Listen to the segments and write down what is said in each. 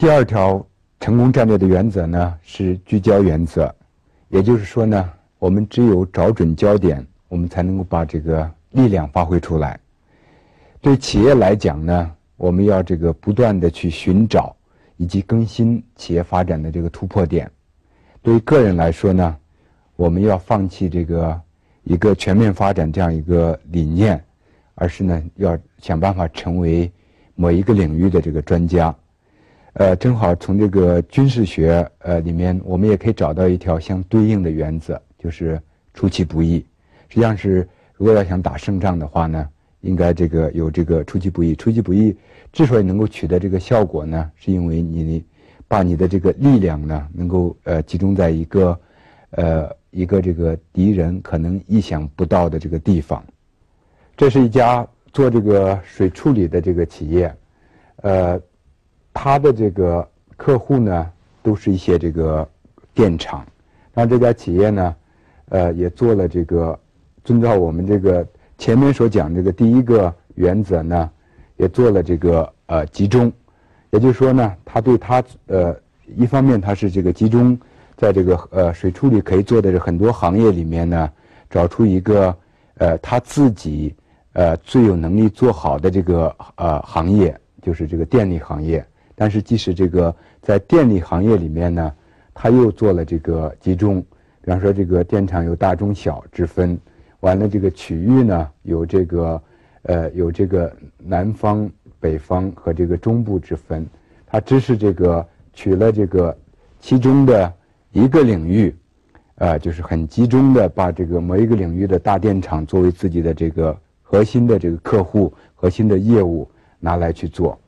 第二条成功战略的原则呢是聚焦原则，也就是说呢，我们只有找准焦点，我们才能够把这个力量发挥出来。对企业来讲呢，我们要这个不断的去寻找以及更新企业发展的这个突破点；对于个人来说呢，我们要放弃这个一个全面发展这样一个理念，而是呢要想办法成为某一个领域的这个专家。呃，正好从这个军事学呃里面，我们也可以找到一条相对应的原则，就是出其不意。实际上是，如果要想打胜仗的话呢，应该这个有这个出其不意。出其不意之所以能够取得这个效果呢，是因为你把你的这个力量呢，能够呃集中在一个呃一个这个敌人可能意想不到的这个地方。这是一家做这个水处理的这个企业，呃。他的这个客户呢，都是一些这个电厂，然这家企业呢，呃，也做了这个遵照我们这个前面所讲这个第一个原则呢，也做了这个呃集中，也就是说呢，他对他呃一方面他是这个集中在这个呃水处理可以做的这很多行业里面呢，找出一个呃他自己呃最有能力做好的这个呃行业，就是这个电力行业。但是，即使这个在电力行业里面呢，他又做了这个集中，比方说这个电厂有大中小之分，完了这个区域呢有这个呃有这个南方、北方和这个中部之分，他只是这个取了这个其中的一个领域，呃，就是很集中的把这个某一个领域的大电厂作为自己的这个核心的这个客户、核心的业务拿来去做。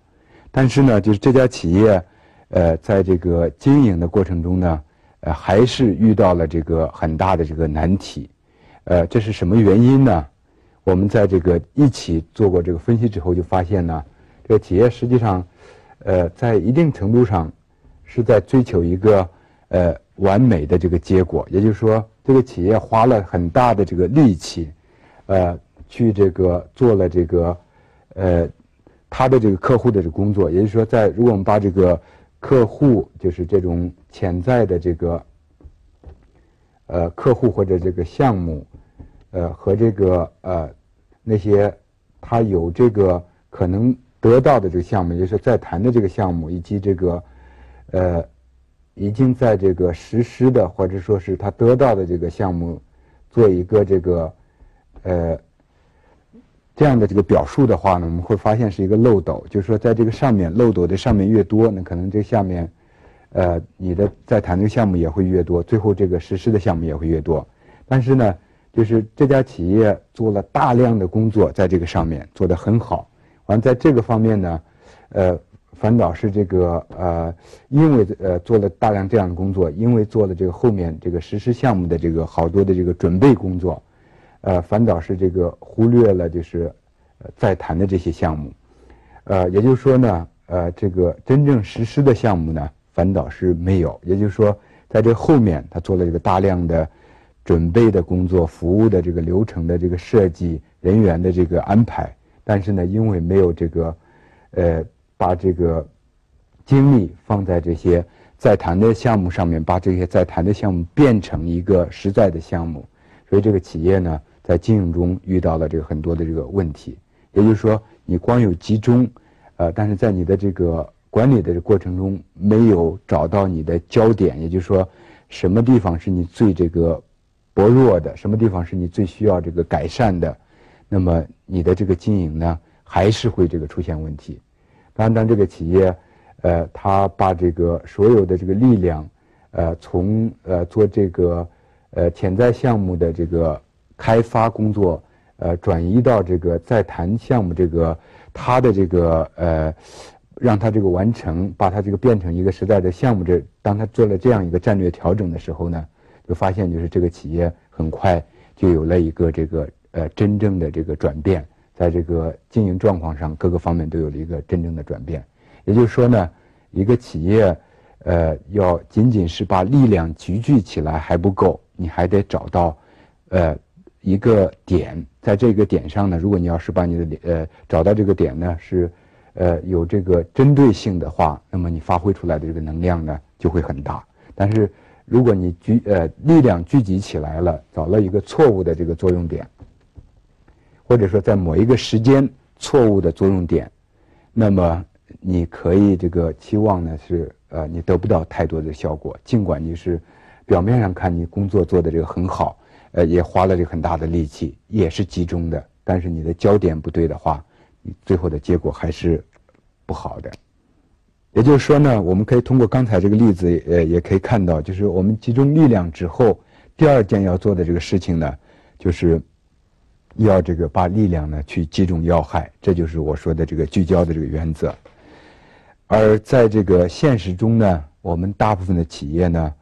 但是呢，就是这家企业，呃，在这个经营的过程中呢，呃，还是遇到了这个很大的这个难题，呃，这是什么原因呢？我们在这个一起做过这个分析之后，就发现呢，这个企业实际上，呃，在一定程度上是在追求一个呃完美的这个结果，也就是说，这个企业花了很大的这个力气，呃，去这个做了这个呃。他的这个客户的这工作，也就是说，在如果我们把这个客户，就是这种潜在的这个呃客户或者这个项目，呃和这个呃那些他有这个可能得到的这个项目，也就是在谈的这个项目，以及这个呃已经在这个实施的或者说是他得到的这个项目，做一个这个呃。这样的这个表述的话呢，我们会发现是一个漏斗，就是说在这个上面漏斗的上面越多，那可能这下面，呃，你的在谈的项目也会越多，最后这个实施的项目也会越多。但是呢，就是这家企业做了大量的工作在这个上面做得很好，完在这个方面呢，呃，反倒是这个呃，因为呃做了大量这样的工作，因为做了这个后面这个实施项目的这个好多的这个准备工作。呃，反倒是这个忽略了，就是呃在谈的这些项目，呃，也就是说呢，呃，这个真正实施的项目呢，反倒是没有。也就是说，在这后面，他做了这个大量的准备的工作、服务的这个流程的这个设计、人员的这个安排，但是呢，因为没有这个，呃，把这个精力放在这些在谈的项目上面，把这些在谈的项目变成一个实在的项目，所以这个企业呢。在经营中遇到了这个很多的这个问题，也就是说，你光有集中，呃，但是在你的这个管理的过程中没有找到你的焦点，也就是说，什么地方是你最这个薄弱的，什么地方是你最需要这个改善的，那么你的这个经营呢，还是会这个出现问题。当然，当这个企业，呃，他把这个所有的这个力量，呃，从呃做这个呃潜在项目的这个。开发工作，呃，转移到这个在谈项目这个，他的这个呃，让他这个完成，把他这个变成一个实在的项目。这当他做了这样一个战略调整的时候呢，就发现就是这个企业很快就有了一个这个呃真正的这个转变，在这个经营状况上各个方面都有了一个真正的转变。也就是说呢，一个企业呃要仅仅是把力量集聚起来还不够，你还得找到呃。一个点，在这个点上呢，如果你要是把你的呃找到这个点呢，是呃，有这个针对性的话，那么你发挥出来的这个能量呢就会很大。但是如果你聚呃力量聚集起来了，找了一个错误的这个作用点，或者说在某一个时间错误的作用点，那么你可以这个期望呢是呃你得不到太多的效果。尽管你是表面上看你工作做的这个很好，呃也花了这个很大的力气，也是集中的，但是你的焦点不对的话。最后的结果还是不好的。也就是说呢，我们可以通过刚才这个例子，呃，也可以看到，就是我们集中力量之后，第二件要做的这个事情呢，就是要这个把力量呢去击中要害，这就是我说的这个聚焦的这个原则。而在这个现实中呢，我们大部分的企业呢，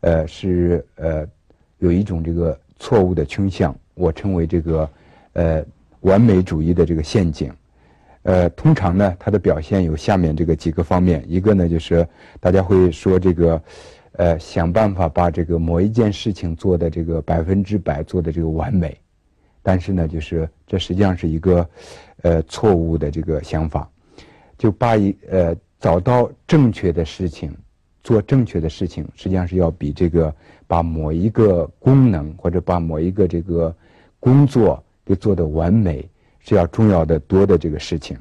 呃，是呃有一种这个错误的倾向，我称为这个呃完美主义的这个陷阱。呃，通常呢，它的表现有下面这个几个方面。一个呢，就是大家会说这个，呃，想办法把这个某一件事情做的这个百分之百做的这个完美，但是呢，就是这实际上是一个，呃，错误的这个想法，就把一呃找到正确的事情，做正确的事情，实际上是要比这个把某一个功能或者把某一个这个工作给做的完美。是要重要的多的这个事情，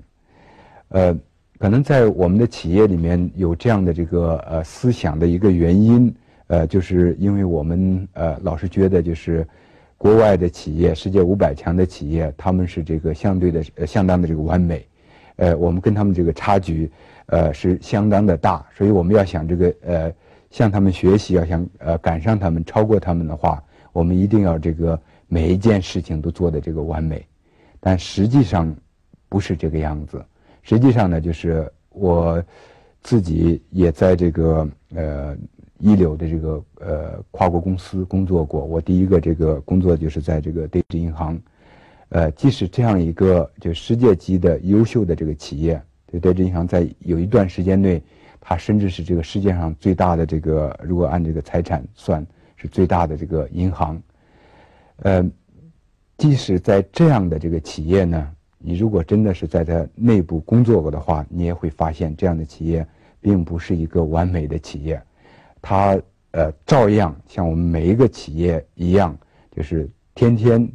呃，可能在我们的企业里面有这样的这个呃思想的一个原因，呃，就是因为我们呃老是觉得就是国外的企业，世界五百强的企业，他们是这个相对的呃相当的这个完美，呃，我们跟他们这个差距呃是相当的大，所以我们要想这个呃向他们学习，要想呃赶上他们，超过他们的话，我们一定要这个每一件事情都做的这个完美。但实际上不是这个样子。实际上呢，就是我自己也在这个呃一流的这个呃跨国公司工作过。我第一个这个工作就是在这个德意志银行。呃，即使这样一个就世界级的优秀的这个企业，对德意志银行在有一段时间内，它甚至是这个世界上最大的这个，如果按这个财产算，是最大的这个银行。呃。即使在这样的这个企业呢，你如果真的是在它内部工作过的话，你也会发现这样的企业并不是一个完美的企业，它呃照样像我们每一个企业一样，就是天天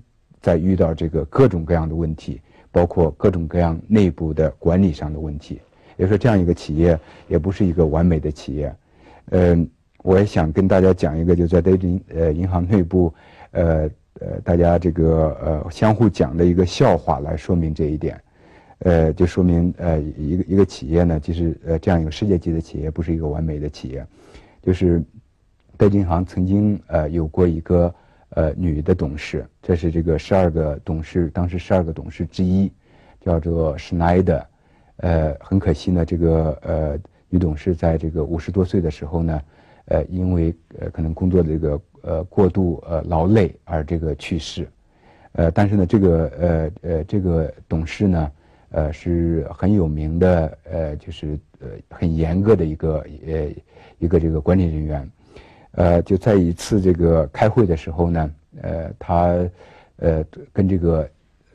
在遇到这个各种各样的问题，包括各种各样内部的管理上的问题。也说这样一个企业也不是一个完美的企业。嗯，我也想跟大家讲一个，就在德银呃银行内部，呃。呃，大家这个呃相互讲的一个笑话来说明这一点，呃，就说明呃一个一个企业呢，其实呃这样一个世界级的企业不是一个完美的企业，就是德银行曾经呃有过一个呃女的董事，这是这个十二个董事当时十二个董事之一，叫做施奈德，呃，很可惜呢，这个呃女董事在这个五十多岁的时候呢，呃，因为呃可能工作的这个。呃，过度呃劳累而这个去世，呃，但是呢，这个呃呃这个董事呢，呃是很有名的，呃就是呃很严格的一个呃一个这个管理人员，呃就在一次这个开会的时候呢，呃他呃跟这个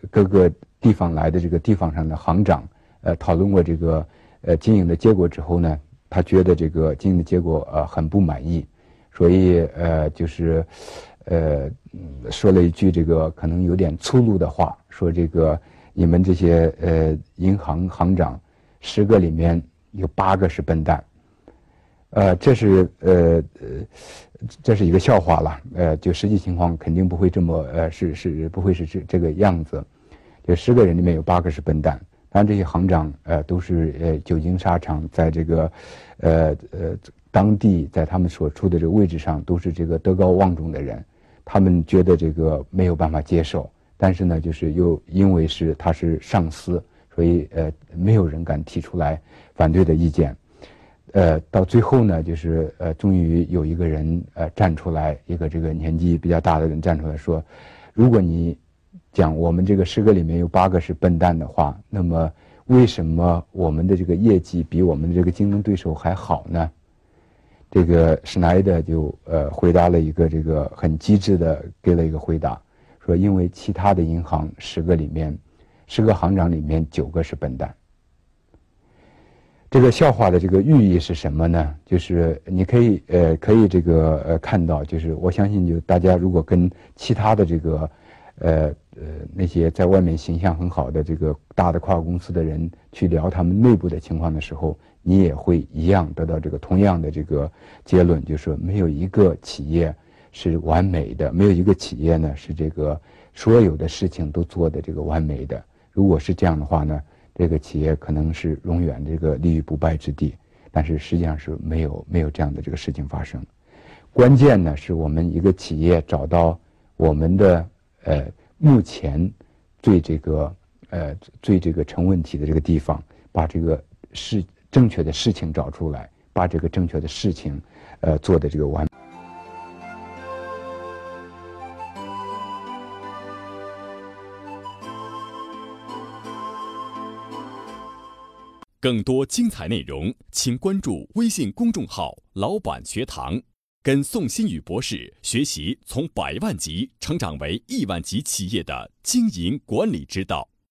各个地方来的这个地方上的行长呃讨论过这个呃经营的结果之后呢，他觉得这个经营的结果呃很不满意。所以，呃，就是，呃，说了一句这个可能有点粗鲁的话，说这个你们这些呃银行行长，十个里面有八个是笨蛋，呃，这是呃呃，这是一个笑话了，呃，就实际情况肯定不会这么呃是是不会是这这个样子，就十个人里面有八个是笨蛋，当然这些行长呃都是呃久经沙场，在这个呃呃。当地在他们所处的这个位置上都是这个德高望重的人，他们觉得这个没有办法接受，但是呢，就是又因为是他是上司，所以呃，没有人敢提出来反对的意见，呃，到最后呢，就是呃，终于有一个人呃站出来，一个这个年纪比较大的人站出来说，如果你讲我们这个十个里面有八个是笨蛋的话，那么为什么我们的这个业绩比我们的这个竞争对手还好呢？这个施奈德就呃回答了一个这个很机智的给了一个回答，说因为其他的银行十个里面，十个行长里面九个是笨蛋，这个笑话的这个寓意是什么呢？就是你可以呃可以这个呃看到，就是我相信就大家如果跟其他的这个呃呃那些在外面形象很好的这个大的跨国公司的人去聊他们内部的情况的时候，你也会一样得到这个同样的这个结论，就是没有一个企业是完美的，没有一个企业呢是这个所有的事情都做的这个完美的。如果是这样的话呢？这个企业可能是永远这个立于不败之地，但是实际上是没有没有这样的这个事情发生。关键呢，是我们一个企业找到我们的呃目前最这个呃最这个成问题的这个地方，把这个事正确的事情找出来，把这个正确的事情呃做的这个完。更多精彩内容，请关注微信公众号“老板学堂”，跟宋新宇博士学习从百万级成长为亿万级企业的经营管理之道。